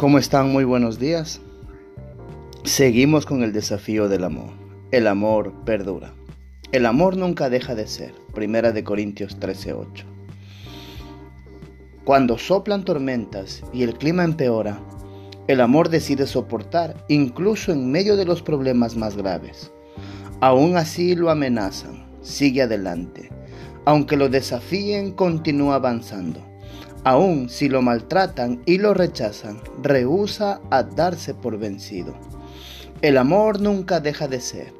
¿Cómo están? Muy buenos días. Seguimos con el desafío del amor. El amor perdura. El amor nunca deja de ser. Primera de Corintios 13:8. Cuando soplan tormentas y el clima empeora, el amor decide soportar incluso en medio de los problemas más graves. Aún así lo amenazan, sigue adelante. Aunque lo desafíen, continúa avanzando. Aún si lo maltratan y lo rechazan, rehúsa a darse por vencido. El amor nunca deja de ser.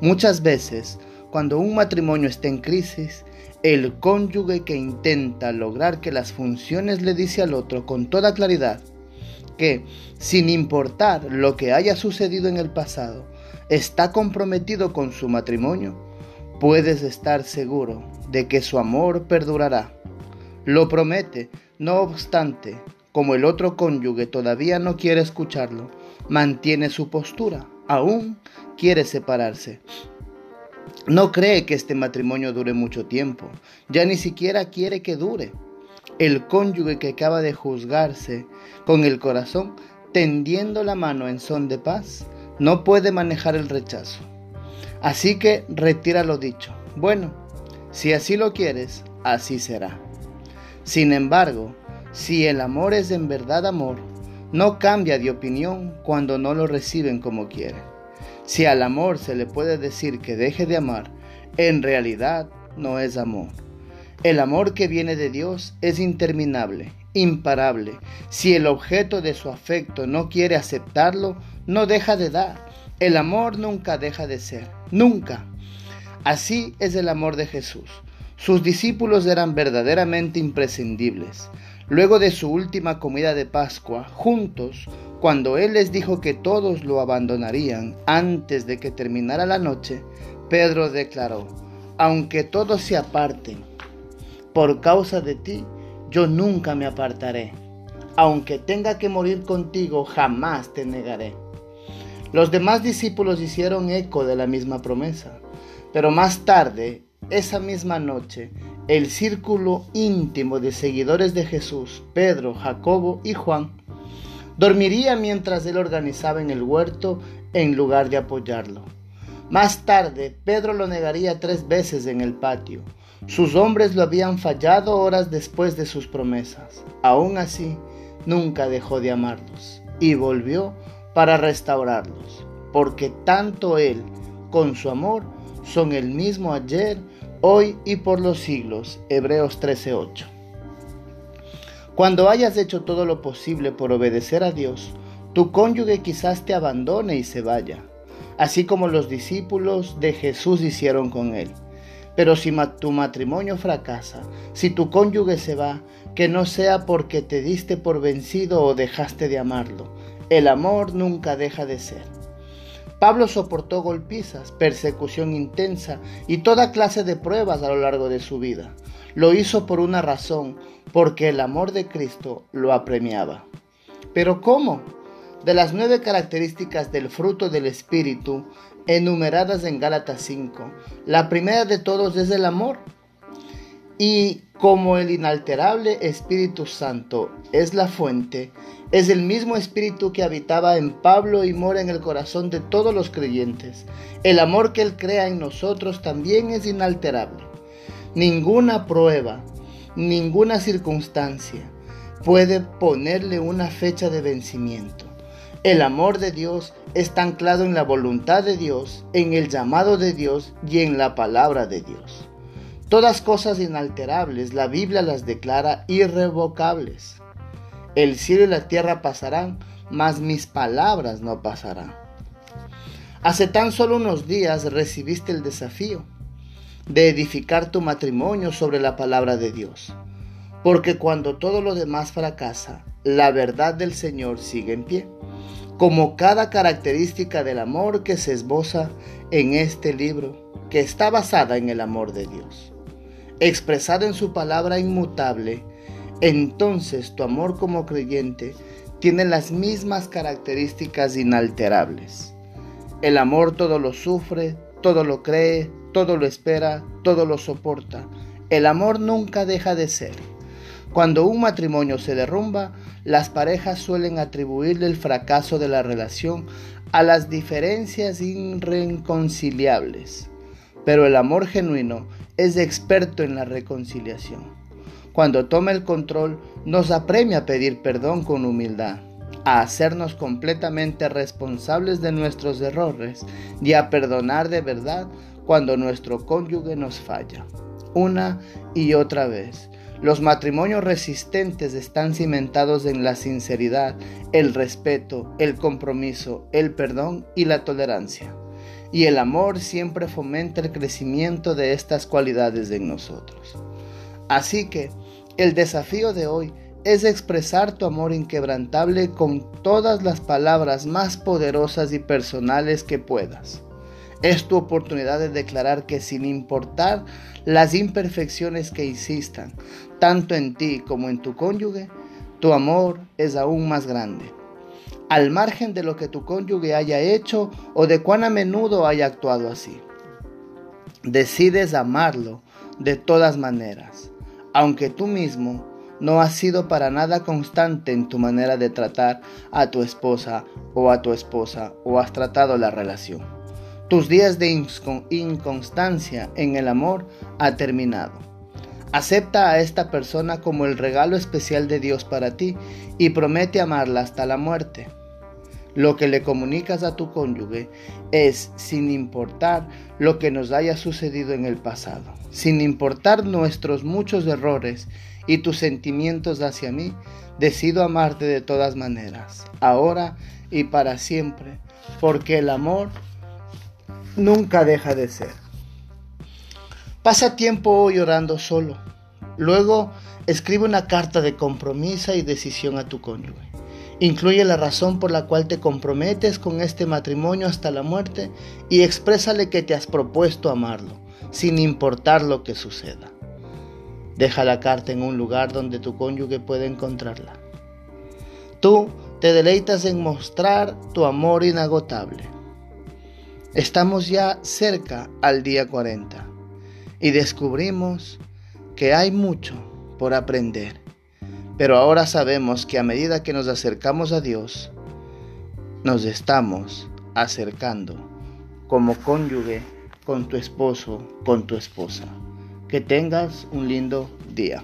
Muchas veces, cuando un matrimonio está en crisis, el cónyuge que intenta lograr que las funciones le dice al otro con toda claridad que, sin importar lo que haya sucedido en el pasado, está comprometido con su matrimonio, puedes estar seguro de que su amor perdurará. Lo promete, no obstante, como el otro cónyuge todavía no quiere escucharlo, mantiene su postura, aún quiere separarse. No cree que este matrimonio dure mucho tiempo, ya ni siquiera quiere que dure. El cónyuge que acaba de juzgarse con el corazón tendiendo la mano en son de paz, no puede manejar el rechazo. Así que retira lo dicho. Bueno, si así lo quieres, así será. Sin embargo, si el amor es en verdad amor, no cambia de opinión cuando no lo reciben como quieren. Si al amor se le puede decir que deje de amar, en realidad no es amor. El amor que viene de Dios es interminable, imparable. Si el objeto de su afecto no quiere aceptarlo, no deja de dar. El amor nunca deja de ser, nunca. Así es el amor de Jesús. Sus discípulos eran verdaderamente imprescindibles. Luego de su última comida de Pascua, juntos, cuando Él les dijo que todos lo abandonarían antes de que terminara la noche, Pedro declaró, aunque todos se aparten, por causa de ti, yo nunca me apartaré. Aunque tenga que morir contigo, jamás te negaré. Los demás discípulos hicieron eco de la misma promesa, pero más tarde, esa misma noche, el círculo íntimo de seguidores de Jesús, Pedro, Jacobo y Juan, dormiría mientras él organizaba en el huerto en lugar de apoyarlo. Más tarde, Pedro lo negaría tres veces en el patio. Sus hombres lo habían fallado horas después de sus promesas. Aún así, nunca dejó de amarlos y volvió para restaurarlos, porque tanto él, con su amor, son el mismo ayer, hoy y por los siglos. Hebreos 13:8. Cuando hayas hecho todo lo posible por obedecer a Dios, tu cónyuge quizás te abandone y se vaya, así como los discípulos de Jesús hicieron con él. Pero si tu matrimonio fracasa, si tu cónyuge se va, que no sea porque te diste por vencido o dejaste de amarlo. El amor nunca deja de ser. Pablo soportó golpizas, persecución intensa y toda clase de pruebas a lo largo de su vida. Lo hizo por una razón, porque el amor de Cristo lo apremiaba. Pero ¿cómo? De las nueve características del fruto del Espíritu enumeradas en Gálatas 5, la primera de todos es el amor. Y como el inalterable Espíritu Santo es la fuente, es el mismo Espíritu que habitaba en Pablo y mora en el corazón de todos los creyentes. El amor que Él crea en nosotros también es inalterable. Ninguna prueba, ninguna circunstancia puede ponerle una fecha de vencimiento. El amor de Dios está anclado en la voluntad de Dios, en el llamado de Dios y en la palabra de Dios. Todas cosas inalterables, la Biblia las declara irrevocables. El cielo y la tierra pasarán, mas mis palabras no pasarán. Hace tan solo unos días recibiste el desafío de edificar tu matrimonio sobre la palabra de Dios. Porque cuando todo lo demás fracasa, la verdad del Señor sigue en pie, como cada característica del amor que se esboza en este libro, que está basada en el amor de Dios expresado en su palabra inmutable, entonces tu amor como creyente tiene las mismas características inalterables. El amor todo lo sufre, todo lo cree, todo lo espera, todo lo soporta. El amor nunca deja de ser. Cuando un matrimonio se derrumba, las parejas suelen atribuirle el fracaso de la relación a las diferencias irreconciliables. Pero el amor genuino es experto en la reconciliación. Cuando toma el control, nos apremia a pedir perdón con humildad, a hacernos completamente responsables de nuestros errores y a perdonar de verdad cuando nuestro cónyuge nos falla. Una y otra vez. Los matrimonios resistentes están cimentados en la sinceridad, el respeto, el compromiso, el perdón y la tolerancia y el amor siempre fomenta el crecimiento de estas cualidades en nosotros. Así que el desafío de hoy es expresar tu amor inquebrantable con todas las palabras más poderosas y personales que puedas. Es tu oportunidad de declarar que sin importar las imperfecciones que existan, tanto en ti como en tu cónyuge, tu amor es aún más grande al margen de lo que tu cónyuge haya hecho o de cuán a menudo haya actuado así. Decides amarlo de todas maneras, aunque tú mismo no has sido para nada constante en tu manera de tratar a tu esposa o a tu esposa o has tratado la relación. Tus días de inconstancia en el amor ha terminado. Acepta a esta persona como el regalo especial de Dios para ti y promete amarla hasta la muerte. Lo que le comunicas a tu cónyuge es sin importar lo que nos haya sucedido en el pasado, sin importar nuestros muchos errores y tus sentimientos hacia mí, decido amarte de todas maneras, ahora y para siempre, porque el amor nunca deja de ser. Pasa tiempo hoy orando solo. Luego escribe una carta de compromiso y decisión a tu cónyuge. Incluye la razón por la cual te comprometes con este matrimonio hasta la muerte y exprésale que te has propuesto amarlo, sin importar lo que suceda. Deja la carta en un lugar donde tu cónyuge pueda encontrarla. Tú te deleitas en mostrar tu amor inagotable. Estamos ya cerca al día 40 y descubrimos que hay mucho por aprender pero ahora sabemos que a medida que nos acercamos a Dios, nos estamos acercando como cónyuge con tu esposo, con tu esposa. Que tengas un lindo día.